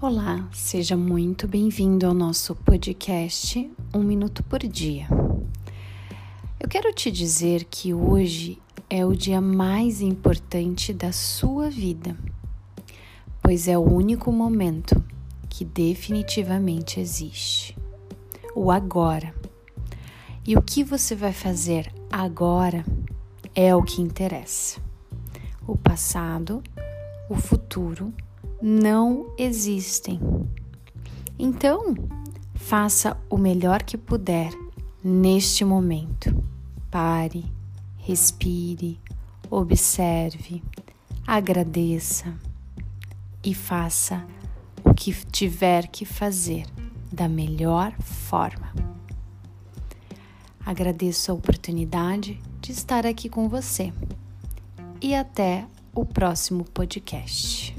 Olá, seja muito bem-vindo ao nosso podcast Um Minuto por Dia. Eu quero te dizer que hoje é o dia mais importante da sua vida, pois é o único momento que definitivamente existe o agora. E o que você vai fazer agora é o que interessa. O passado, o futuro não existem. Então, faça o melhor que puder neste momento. Pare, respire, observe, agradeça e faça o que tiver que fazer da melhor forma. Agradeço a oportunidade de estar aqui com você e até o próximo podcast.